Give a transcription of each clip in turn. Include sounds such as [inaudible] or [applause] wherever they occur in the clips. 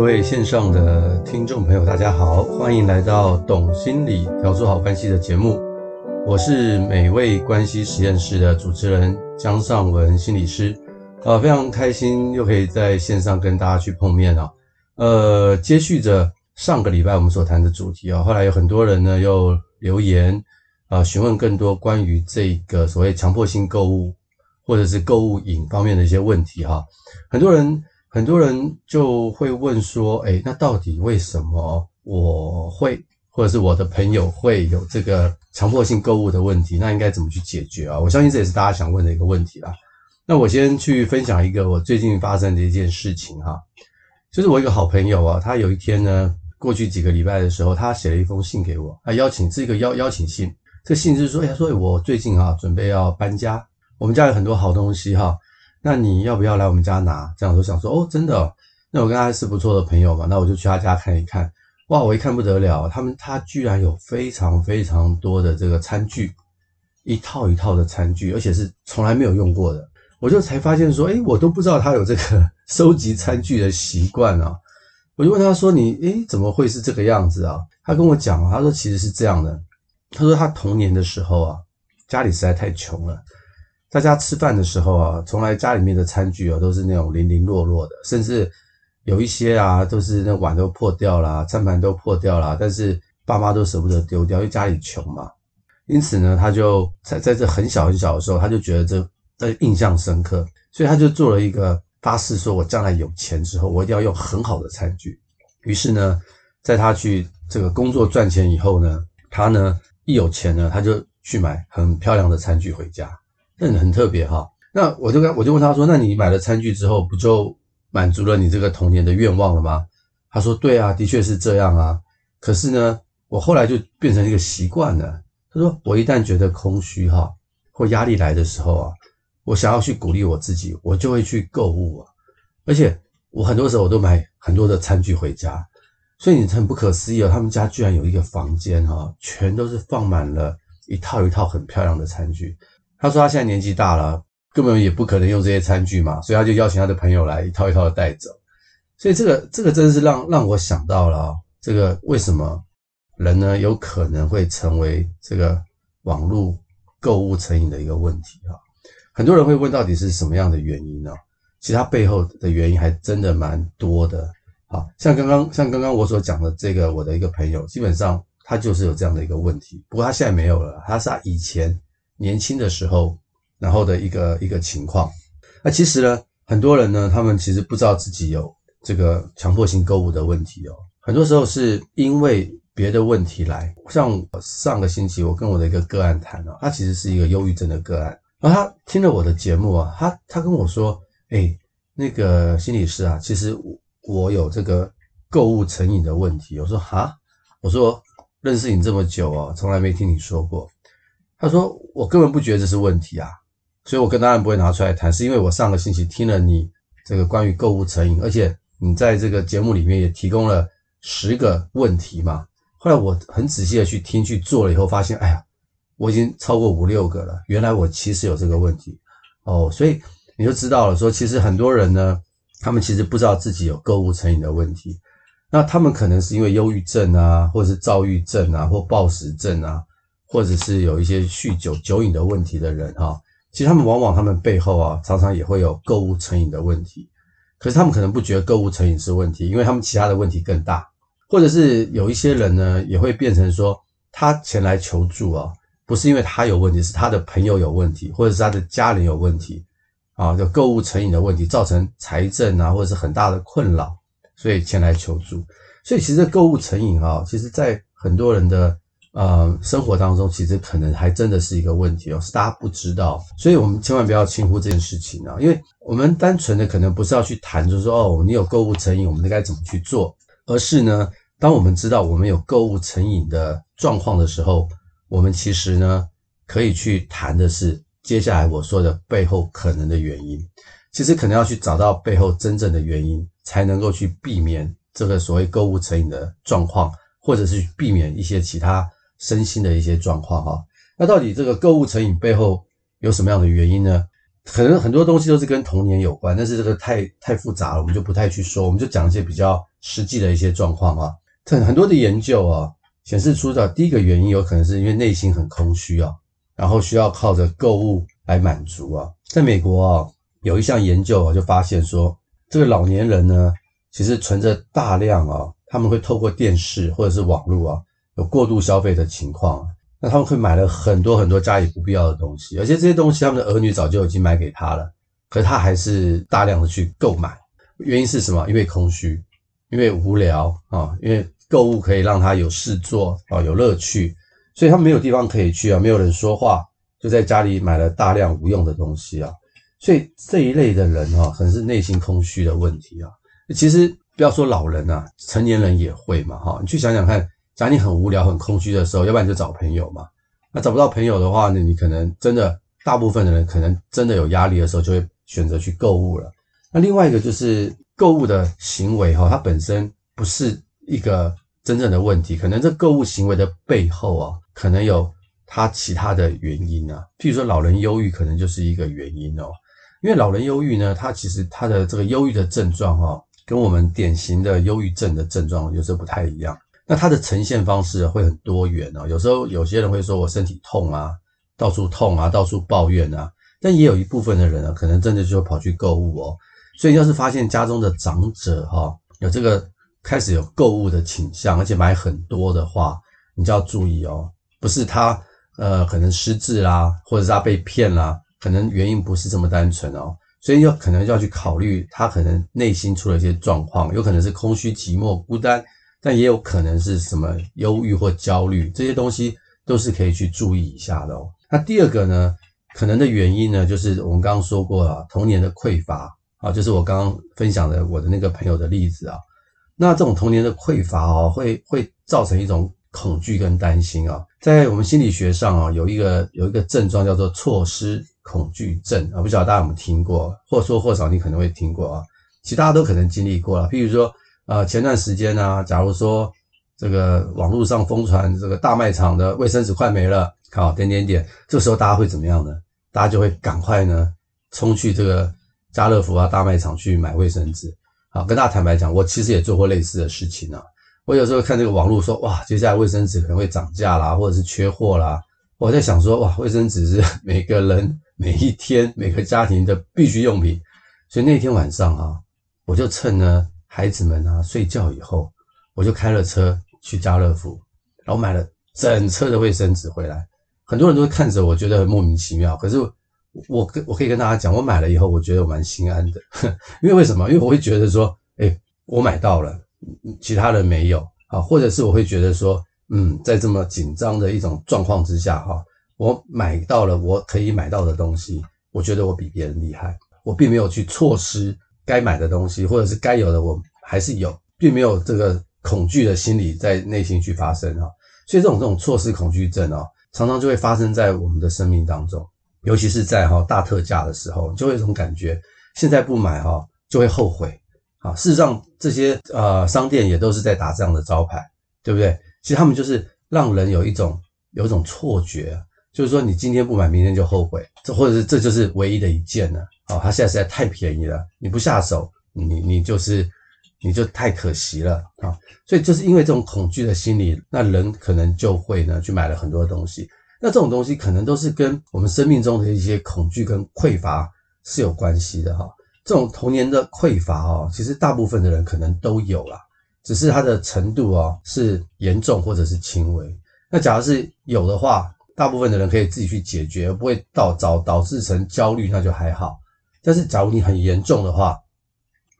各位线上的听众朋友，大家好，欢迎来到《懂心理调做好关系》的节目。我是美味关系实验室的主持人江尚文心理师，呃，非常开心又可以在线上跟大家去碰面啊。呃，接续着上个礼拜我们所谈的主题啊，后来有很多人呢又留言啊，呃，询问更多关于这个所谓强迫性购物或者是购物瘾方面的一些问题哈，很多人。很多人就会问说：“哎，那到底为什么我会，或者是我的朋友会有这个强迫性购物的问题？那应该怎么去解决啊？”我相信这也是大家想问的一个问题啦。那我先去分享一个我最近发生的一件事情哈，就是我一个好朋友啊，他有一天呢，过去几个礼拜的时候，他写了一封信给我，他邀请是一个邀邀请信。这信就是说：“哎，说我最近啊，准备要搬家，我们家有很多好东西哈。”那你要不要来我们家拿？这样我想说哦，真的，那我跟他是不错的朋友嘛，那我就去他家看一看。哇，我一看不得了，他们他居然有非常非常多的这个餐具，一套一套的餐具，而且是从来没有用过的。我就才发现说，诶，我都不知道他有这个 [laughs] 收集餐具的习惯啊。我就问他说，你诶，怎么会是这个样子啊？他跟我讲，他说其实是这样的，他说他童年的时候啊，家里实在太穷了。大家吃饭的时候啊，从来家里面的餐具啊都是那种零零落落的，甚至有一些啊都是那碗都破掉了，餐盘都破掉了，但是爸妈都舍不得丢掉，因为家里穷嘛。因此呢，他就在在这很小很小的时候，他就觉得这这印象深刻，所以他就做了一个发誓，说我将来有钱之后，我一定要用很好的餐具。于是呢，在他去这个工作赚钱以后呢，他呢一有钱呢，他就去买很漂亮的餐具回家。那很特别哈，那我就跟我就问他说：“那你买了餐具之后，不就满足了你这个童年的愿望了吗？”他说：“对啊，的确是这样啊。可是呢，我后来就变成一个习惯了。他说，我一旦觉得空虚哈或压力来的时候啊，我想要去鼓励我自己，我就会去购物啊。而且我很多时候我都买很多的餐具回家，所以你很不可思议哦，他们家居然有一个房间哈，全都是放满了一套一套很漂亮的餐具。”他说他现在年纪大了，根本也不可能用这些餐具嘛，所以他就邀请他的朋友来一套一套的带走。所以这个这个真的是让让我想到了，这个为什么人呢有可能会成为这个网络购物成瘾的一个问题啊？很多人会问到底是什么样的原因呢？其实它背后的原因还真的蛮多的。好，像刚刚像刚刚我所讲的这个我的一个朋友，基本上他就是有这样的一个问题，不过他现在没有了，他是他以前。年轻的时候，然后的一个一个情况。那其实呢，很多人呢，他们其实不知道自己有这个强迫性购物的问题哦。很多时候是因为别的问题来。像上个星期，我跟我的一个个案谈哦，他其实是一个忧郁症的个案。然后他听了我的节目啊，他他跟我说：“哎，那个心理师啊，其实我有这个购物成瘾的问题。”我说：“哈？”我说：“认识你这么久哦，从来没听你说过。”他说：“我根本不觉得这是问题啊，所以我跟当然不会拿出来谈，是因为我上个星期听了你这个关于购物成瘾，而且你在这个节目里面也提供了十个问题嘛。后来我很仔细的去听去做了以后，发现，哎呀，我已经超过五六个了。原来我其实有这个问题哦，所以你就知道了，说其实很多人呢，他们其实不知道自己有购物成瘾的问题，那他们可能是因为忧郁症啊，或者是躁郁症啊，或暴食症啊。”或者是有一些酗酒酒瘾的问题的人哈，其实他们往往他们背后啊，常常也会有购物成瘾的问题，可是他们可能不觉得购物成瘾是问题，因为他们其他的问题更大。或者是有一些人呢，也会变成说，他前来求助啊，不是因为他有问题，是他的朋友有问题，或者是他的家人有问题啊，就购物成瘾的问题造成财政啊，或者是很大的困扰，所以前来求助。所以其实购物成瘾啊，其实在很多人的。呃，生活当中其实可能还真的是一个问题哦，是大家不知道，所以我们千万不要轻忽这件事情啊，因为我们单纯的可能不是要去谈，就是说哦，你有购物成瘾，我们应该怎么去做，而是呢，当我们知道我们有购物成瘾的状况的时候，我们其实呢，可以去谈的是接下来我说的背后可能的原因，其实可能要去找到背后真正的原因，才能够去避免这个所谓购物成瘾的状况，或者是避免一些其他。身心的一些状况哈，那到底这个购物成瘾背后有什么样的原因呢？可能很多东西都是跟童年有关，但是这个太太复杂了，我们就不太去说，我们就讲一些比较实际的一些状况啊。很很多的研究啊，显示出的第一个原因有可能是因为内心很空虚啊，然后需要靠着购物来满足啊。在美国啊，有一项研究啊，就发现说，这个老年人呢，其实存着大量啊，他们会透过电视或者是网络啊，有过度消费的情况。那他们会买了很多很多家里不必要的东西，而且这些东西他们的儿女早就已经买给他了，可是他还是大量的去购买。原因是什么？因为空虚，因为无聊啊，因为购物可以让他有事做啊，有乐趣，所以他没有地方可以去啊，没有人说话，就在家里买了大量无用的东西啊。所以这一类的人哈，可能是内心空虚的问题啊。其实不要说老人啊，成年人也会嘛哈。你去想想看。假如你很无聊、很空虚的时候，要不然就找朋友嘛。那找不到朋友的话呢，你可能真的大部分的人可能真的有压力的时候，就会选择去购物了。那另外一个就是购物的行为哈，它本身不是一个真正的问题，可能这购物行为的背后啊，可能有它其他的原因啊。譬如说，老人忧郁可能就是一个原因哦。因为老人忧郁呢，它其实它的这个忧郁的症状哈，跟我们典型的忧郁症的症状有时候不太一样。那它的呈现方式会很多元哦，有时候有些人会说我身体痛啊，到处痛啊，到处抱怨啊，但也有一部分的人呢，可能真的就跑去购物哦。所以要是发现家中的长者哈，有这个开始有购物的倾向，而且买很多的话，你就要注意哦，不是他呃可能失智啦，或者是他被骗啦，可能原因不是这么单纯哦，所以要可能就要去考虑他可能内心出了一些状况，有可能是空虚、寂寞、孤单。但也有可能是什么忧郁或焦虑，这些东西都是可以去注意一下的哦。那第二个呢，可能的原因呢，就是我们刚刚说过了，童年的匮乏啊，就是我刚刚分享的我的那个朋友的例子啊。那这种童年的匮乏哦，会会造成一种恐惧跟担心啊。在我们心理学上啊，有一个有一个症状叫做错失恐惧症啊，不晓得大家有没有听过，或多或少你可能会听过啊，其他都可能经历过了，譬如说。呃，前段时间呢、假如说这个网络上疯传这个大卖场的卫生纸快没了，好点点点，这时候大家会怎么样呢？大家就会赶快呢冲去这个家乐福啊大卖场去买卫生纸。好，跟大家坦白讲，我其实也做过类似的事情啊。我有时候看这个网络说，哇，接下来卫生纸可能会涨价啦，或者是缺货啦。我在想说，哇，卫生纸是每个人 [laughs] 每一天每个家庭的必需用品，所以那天晚上啊，我就趁呢。孩子们啊，睡觉以后，我就开了车去家乐福，然后买了整车的卫生纸回来。很多人都会看着我，觉得很莫名其妙。可是我跟我可以跟大家讲，我买了以后，我觉得我蛮心安的。[laughs] 因为为什么？因为我会觉得说，诶，我买到了，其他人没有啊，或者是我会觉得说，嗯，在这么紧张的一种状况之下，哈，我买到了我可以买到的东西，我觉得我比别人厉害，我并没有去错失。该买的东西，或者是该有的，我还是有，并没有这个恐惧的心理在内心去发生啊。所以这种这种错失恐惧症啊，常常就会发生在我们的生命当中，尤其是在哈大特价的时候，就会有一种感觉，现在不买哈就会后悔啊。事实上，这些呃商店也都是在打这样的招牌，对不对？其实他们就是让人有一种有一种错觉，就是说你今天不买，明天就后悔，这或者是这就是唯一的一件了。哦，它现在实在太便宜了，你不下手，你你就是你就太可惜了啊！所以就是因为这种恐惧的心理，那人可能就会呢去买了很多东西。那这种东西可能都是跟我们生命中的一些恐惧跟匮乏是有关系的哈。这种童年的匮乏哦，其实大部分的人可能都有啦，只是它的程度哦是严重或者是轻微。那假如是有的话，大部分的人可以自己去解决，不会导导导致成焦虑，那就还好。但是，假如你很严重的话，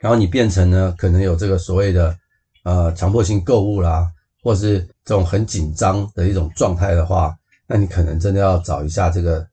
然后你变成呢，可能有这个所谓的呃强迫性购物啦，或是这种很紧张的一种状态的话，那你可能真的要找一下这个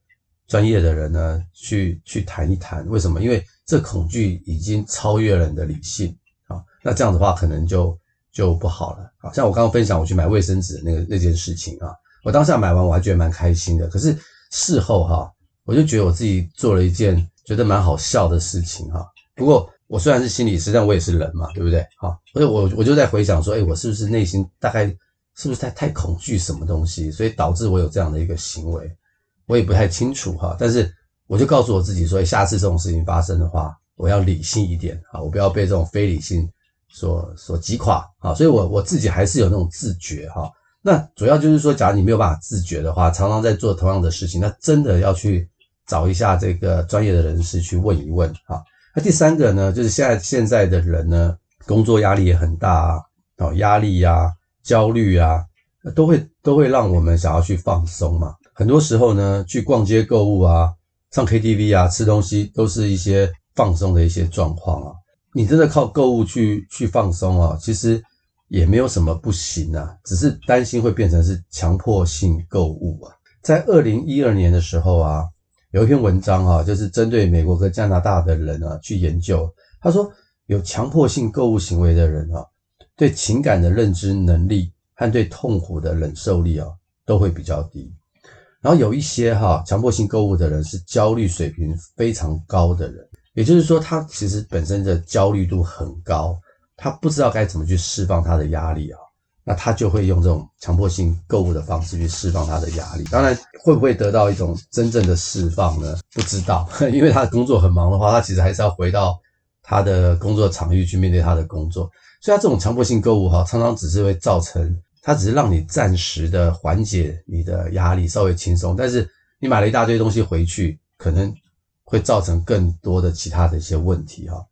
专业的人呢，去去谈一谈。为什么？因为这恐惧已经超越了你的理性啊。那这样的话，可能就就不好了。好像我刚刚分享我去买卫生纸那个那件事情啊，我当下买完我还觉得蛮开心的。可是事后哈，我就觉得我自己做了一件。觉得蛮好笑的事情哈，不过我虽然是心理师，但我也是人嘛，对不对？哈，所以我我就在回想说，诶，我是不是内心大概是不是太太恐惧什么东西，所以导致我有这样的一个行为，我也不太清楚哈。但是我就告诉我自己说，下次这种事情发生的话，我要理性一点啊，我不要被这种非理性所所击垮啊。所以我我自己还是有那种自觉哈。那主要就是说，假如你没有办法自觉的话，常常在做同样的事情，那真的要去找一下这个专业的人士去问一问哈。那第三个呢，就是现在现在的人呢，工作压力也很大啊，哦，压力呀、焦虑啊，都会都会让我们想要去放松嘛。很多时候呢，去逛街购物啊。上 KTV 啊，吃东西都是一些放松的一些状况啊。你真的靠购物去去放松啊，其实也没有什么不行啊，只是担心会变成是强迫性购物啊。在二零一二年的时候啊，有一篇文章啊，就是针对美国和加拿大的人啊去研究，他说有强迫性购物行为的人啊，对情感的认知能力和对痛苦的忍受力啊，都会比较低。然后有一些哈强迫性购物的人是焦虑水平非常高的人，也就是说他其实本身的焦虑度很高，他不知道该怎么去释放他的压力啊，那他就会用这种强迫性购物的方式去释放他的压力。当然会不会得到一种真正的释放呢？不知道，[laughs] 因为他的工作很忙的话，他其实还是要回到他的工作场域去面对他的工作，所以他这种强迫性购物哈，常常只是会造成。他只是让你暂时的缓解你的压力，稍微轻松，但是你买了一大堆东西回去，可能会造成更多的其他的一些问题哈。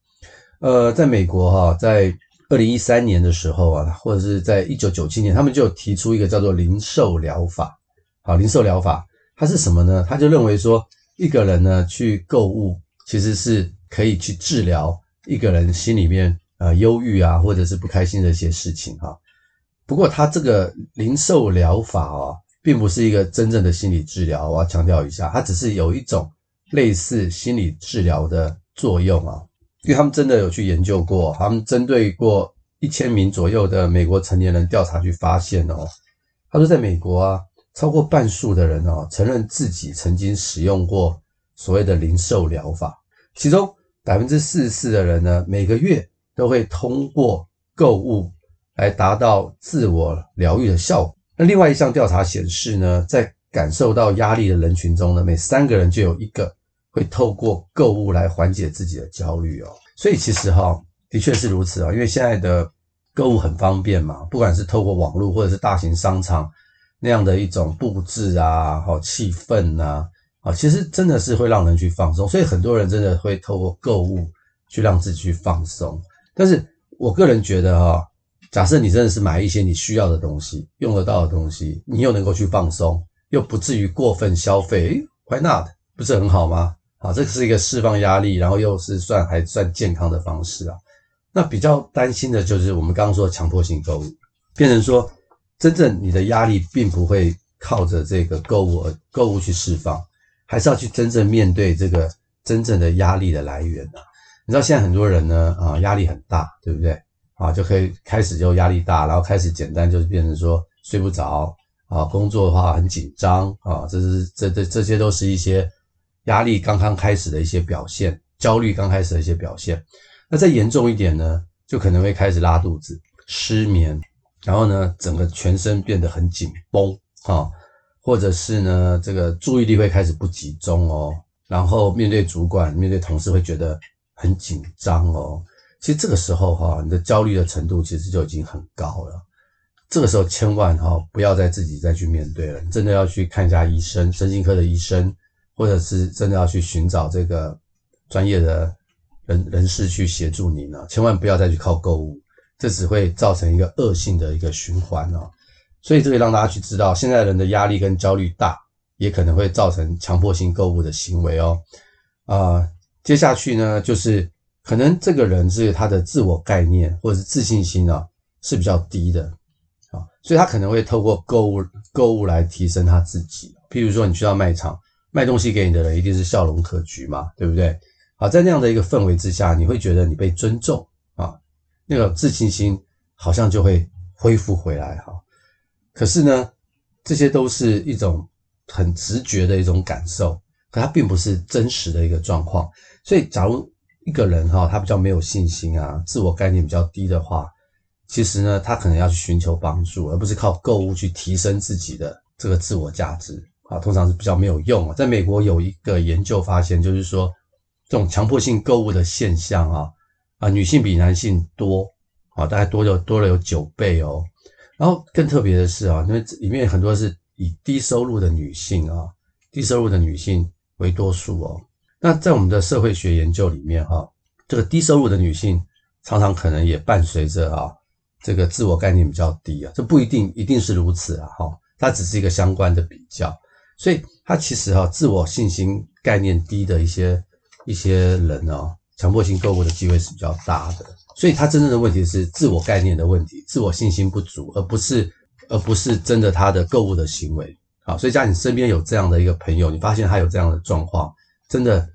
呃，在美国哈，在二零一三年的时候啊，或者是在一九九七年，他们就提出一个叫做零售疗法。好，零售疗法它是什么呢？他就认为说，一个人呢去购物，其实是可以去治疗一个人心里面呃忧郁啊，或者是不开心的一些事情哈。不过，他这个零售疗法啊，并不是一个真正的心理治疗。我要强调一下，它只是有一种类似心理治疗的作用啊。因为他们真的有去研究过，他们针对过一千名左右的美国成年人调查，去发现哦，他说在美国啊，超过半数的人哦，承认自己曾经使用过所谓的零售疗法，其中百分之四十四的人呢，每个月都会通过购物。来达到自我疗愈的效果。那另外一项调查显示呢，在感受到压力的人群中呢，每三个人就有一个会透过购物来缓解自己的焦虑哦。所以其实哈，的确是如此啊，因为现在的购物很方便嘛，不管是透过网络或者是大型商场那样的一种布置啊，好气氛呐，啊，其实真的是会让人去放松。所以很多人真的会透过购物去让自己去放松。但是我个人觉得哈。假设你真的是买一些你需要的东西，用得到的东西，你又能够去放松，又不至于过分消费，Why not？不是很好吗？啊，这是一个释放压力，然后又是算还算健康的方式啊。那比较担心的就是我们刚刚说的强迫性购物，变成说真正你的压力并不会靠着这个购物而购物去释放，还是要去真正面对这个真正的压力的来源啊。你知道现在很多人呢啊压力很大，对不对？啊，就可以开始就压力大，然后开始简单就是变成说睡不着啊，工作的话很紧张啊，这是这这这些都是一些压力刚刚开始的一些表现，焦虑刚开始的一些表现。那再严重一点呢，就可能会开始拉肚子、失眠，然后呢，整个全身变得很紧绷啊，或者是呢，这个注意力会开始不集中哦，然后面对主管、面对同事会觉得很紧张哦。其实这个时候哈，你的焦虑的程度其实就已经很高了。这个时候千万哈不要再自己再去面对了，你真的要去看一下医生，神经科的医生，或者是真的要去寻找这个专业的人人士去协助你呢。千万不要再去靠购物，这只会造成一个恶性的一个循环哦。所以这个让大家去知道，现在人的压力跟焦虑大，也可能会造成强迫性购物的行为哦。啊，接下去呢就是。可能这个人是他的自我概念或者是自信心啊是比较低的啊，所以他可能会透过购物购物来提升他自己。譬如说，你去到卖场，卖东西给你的人一定是笑容可掬嘛，对不对？好，在那样的一个氛围之下，你会觉得你被尊重啊，那个自信心好像就会恢复回来哈。可是呢，这些都是一种很直觉的一种感受，可它并不是真实的一个状况。所以，假如一个人哈，他比较没有信心啊，自我概念比较低的话，其实呢，他可能要去寻求帮助，而不是靠购物去提升自己的这个自我价值啊，通常是比较没有用啊。在美国有一个研究发现，就是说这种强迫性购物的现象啊，啊，女性比男性多啊，大概多了多了有九倍哦。然后更特别的是啊，因为里面很多是以低收入的女性啊，低收入的女性为多数哦。那在我们的社会学研究里面哈，这个低收入的女性常常可能也伴随着啊，这个自我概念比较低啊，这不一定一定是如此啊哈，它只是一个相关的比较，所以他其实哈，自我信心概念低的一些一些人哦，强迫性购物的机会是比较大的。所以他真正的问题是自我概念的问题，自我信心不足，而不是而不是真的他的购物的行为。好，所以假如你身边有这样的一个朋友，你发现他有这样的状况，真的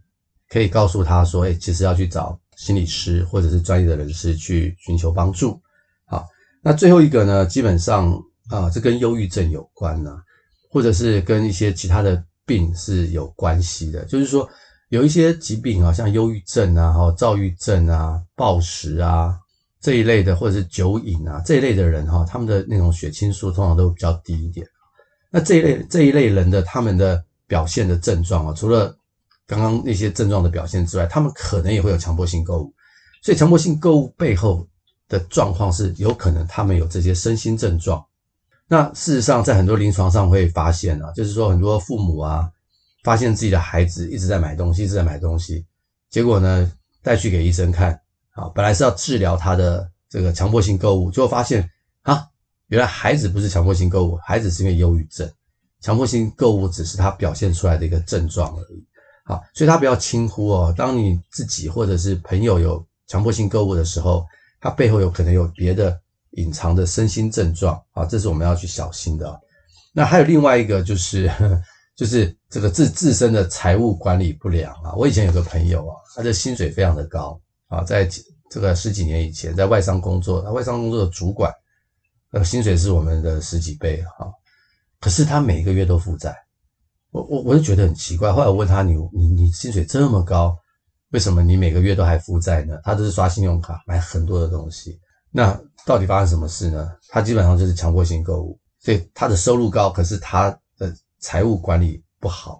可以告诉他说，哎，其实要去找心理师或者是专业的人士去寻求帮助。好，那最后一个呢，基本上啊，这跟忧郁症有关呢，或者是跟一些其他的病是有关系的，就是说。有一些疾病啊，像忧郁症啊、哈躁郁症啊、暴食啊这一类的，或者是酒瘾啊这一类的人哈，他们的那种血清素通常都比较低一点。那这一类这一类人的他们的表现的症状啊，除了刚刚那些症状的表现之外，他们可能也会有强迫性购物。所以强迫性购物背后的状况是有可能他们有这些身心症状。那事实上，在很多临床上会发现啊，就是说很多父母啊。发现自己的孩子一直在买东西，一直在买东西，结果呢，带去给医生看，啊，本来是要治疗他的这个强迫性购物，结果发现啊，原来孩子不是强迫性购物，孩子是因为忧郁症，强迫性购物只是他表现出来的一个症状而已，好，所以他不要轻忽哦，当你自己或者是朋友有强迫性购物的时候，他背后有可能有别的隐藏的身心症状，啊，这是我们要去小心的。那还有另外一个就是。呵呵就是这个自自身的财务管理不良啊！我以前有个朋友啊，他的薪水非常的高啊，在这个十几年以前，在外商工作，他外商工作的主管，呃，薪水是我们的十几倍哈。可是他每个月都负债，我我我就觉得很奇怪。后来我问他，你你你薪水这么高，为什么你每个月都还负债呢？他都是刷信用卡买很多的东西，那到底发生什么事呢？他基本上就是强迫性购物，所以他的收入高，可是他的。财务管理不好，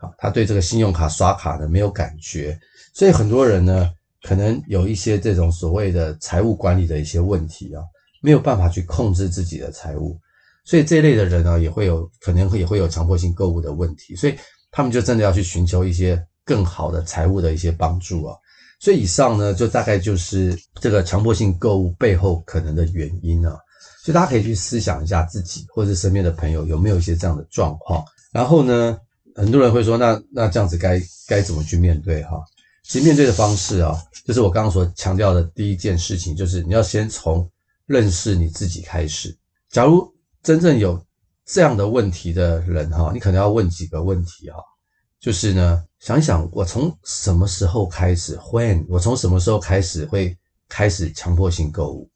啊，他对这个信用卡刷卡呢没有感觉，所以很多人呢可能有一些这种所谓的财务管理的一些问题啊，没有办法去控制自己的财务，所以这一类的人呢也会有可能也会有强迫性购物的问题，所以他们就真的要去寻求一些更好的财务的一些帮助啊。所以以上呢就大概就是这个强迫性购物背后可能的原因啊。所以大家可以去思想一下自己或者是身边的朋友有没有一些这样的状况。然后呢，很多人会说，那那这样子该该怎么去面对哈？其实面对的方式啊，就是我刚刚所强调的第一件事情，就是你要先从认识你自己开始。假如真正有这样的问题的人哈，你可能要问几个问题哈，就是呢，想想我从什么时候开始，when 我从什么时候开始会开始强迫性购物？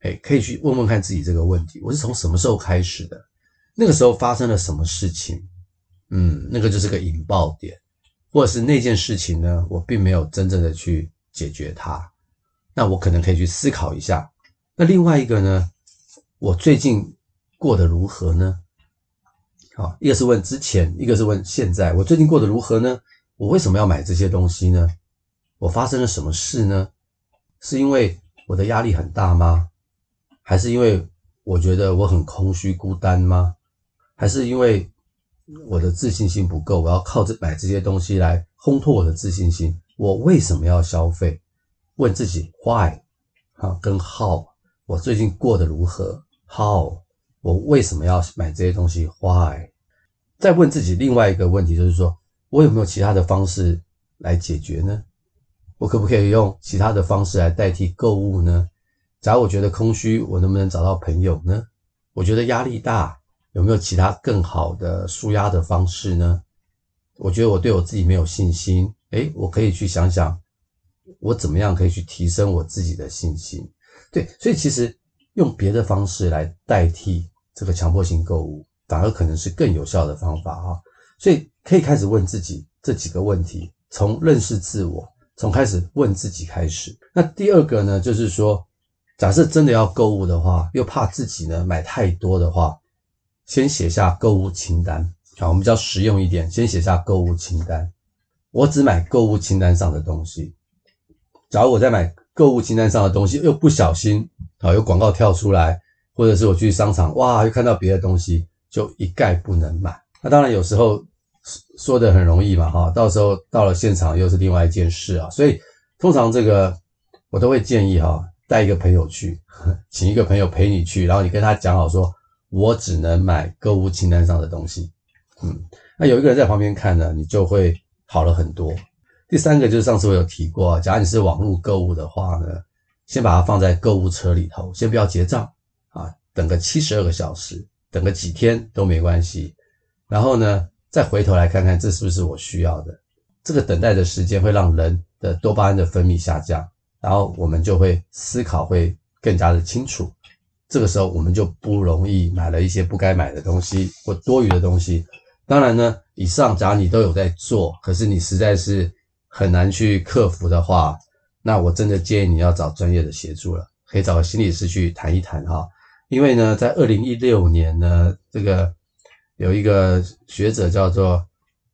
哎，可以去问问看自己这个问题，我是从什么时候开始的？那个时候发生了什么事情？嗯，那个就是个引爆点，或者是那件事情呢，我并没有真正的去解决它，那我可能可以去思考一下。那另外一个呢，我最近过得如何呢？啊，一个是问之前，一个是问现在，我最近过得如何呢？我为什么要买这些东西呢？我发生了什么事呢？是因为我的压力很大吗？还是因为我觉得我很空虚孤单吗？还是因为我的自信心不够，我要靠这买这些东西来烘托我的自信心？我为什么要消费？问自己 why 啊，跟 how 我最近过得如何？how 我为什么要买这些东西？why 再问自己另外一个问题，就是说我有没有其他的方式来解决呢？我可不可以用其他的方式来代替购物呢？假如我觉得空虚，我能不能找到朋友呢？我觉得压力大，有没有其他更好的舒压的方式呢？我觉得我对我自己没有信心，诶，我可以去想想，我怎么样可以去提升我自己的信心。对，所以其实用别的方式来代替这个强迫性购物，反而可能是更有效的方法哈。所以可以开始问自己这几个问题，从认识自我，从开始问自己开始。那第二个呢，就是说。假设真的要购物的话，又怕自己呢买太多的话，先写下购物清单。好，我们比较实用一点，先写下购物清单。我只买购物清单上的东西。假如我在买购物清单上的东西，又不小心啊有广告跳出来，或者是我去商场哇又看到别的东西，就一概不能买。那当然有时候说的很容易嘛哈，到时候到了现场又是另外一件事啊。所以通常这个我都会建议哈，带一个朋友去，[laughs] 请一个朋友陪你去，然后你跟他讲好说，我只能买购物清单上的东西。嗯，那有一个人在旁边看呢，你就会好了很多。第三个就是上次我有提过，假如你是网络购物的话呢，先把它放在购物车里头，先不要结账啊，等个七十二个小时，等个几天都没关系。然后呢，再回头来看看这是不是我需要的。这个等待的时间会让人的多巴胺的分泌下降，然后我们就会思考会更加的清楚。这个时候我们就不容易买了一些不该买的东西或多余的东西。当然呢，以上假如你都有在做，可是你实在是。很难去克服的话，那我真的建议你要找专业的协助了，可以找个心理师去谈一谈哈。因为呢，在二零一六年呢，这个有一个学者叫做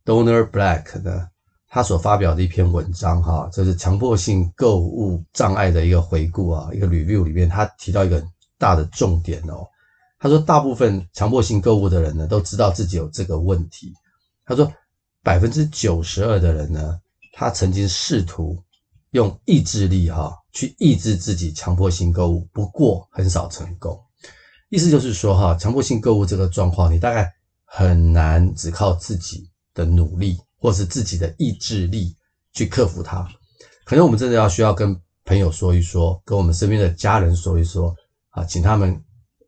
Donor Black 呢，他所发表的一篇文章哈，这是强迫性购物障碍的一个回顾啊，一个 review 里面，他提到一个大的重点哦。他说，大部分强迫性购物的人呢，都知道自己有这个问题。他说，百分之九十二的人呢。他曾经试图用意志力哈去抑制自己强迫性购物，不过很少成功。意思就是说哈，强迫性购物这个状况，你大概很难只靠自己的努力或是自己的意志力去克服它。可能我们真的要需要跟朋友说一说，跟我们身边的家人说一说啊，请他们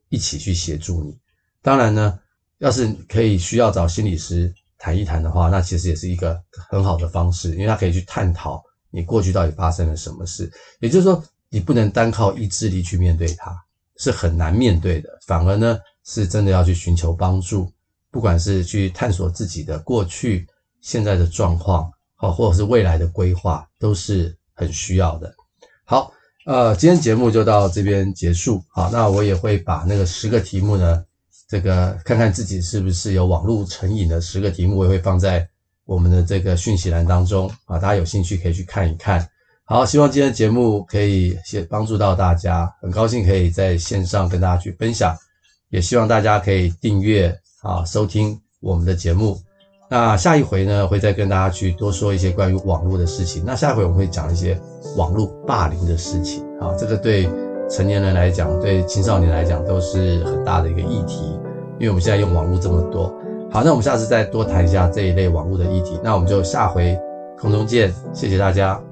一起去协助你。当然呢，要是可以需要找心理师。谈一谈的话，那其实也是一个很好的方式，因为他可以去探讨你过去到底发生了什么事。也就是说，你不能单靠意志力去面对它，是很难面对的。反而呢，是真的要去寻求帮助，不管是去探索自己的过去、现在的状况，好，或者是未来的规划，都是很需要的。好，呃，今天节目就到这边结束。好，那我也会把那个十个题目呢。这个看看自己是不是有网络成瘾的十个题目，我也会放在我们的这个讯息栏当中啊，大家有兴趣可以去看一看。好，希望今天的节目可以先帮助到大家，很高兴可以在线上跟大家去分享，也希望大家可以订阅啊，收听我们的节目。那下一回呢，会再跟大家去多说一些关于网络的事情。那下一回我们会讲一些网络霸凌的事情啊，这个对。成年人来讲，对青少年来讲都是很大的一个议题，因为我们现在用网络这么多。好，那我们下次再多谈一下这一类网络的议题。那我们就下回空中见，谢谢大家。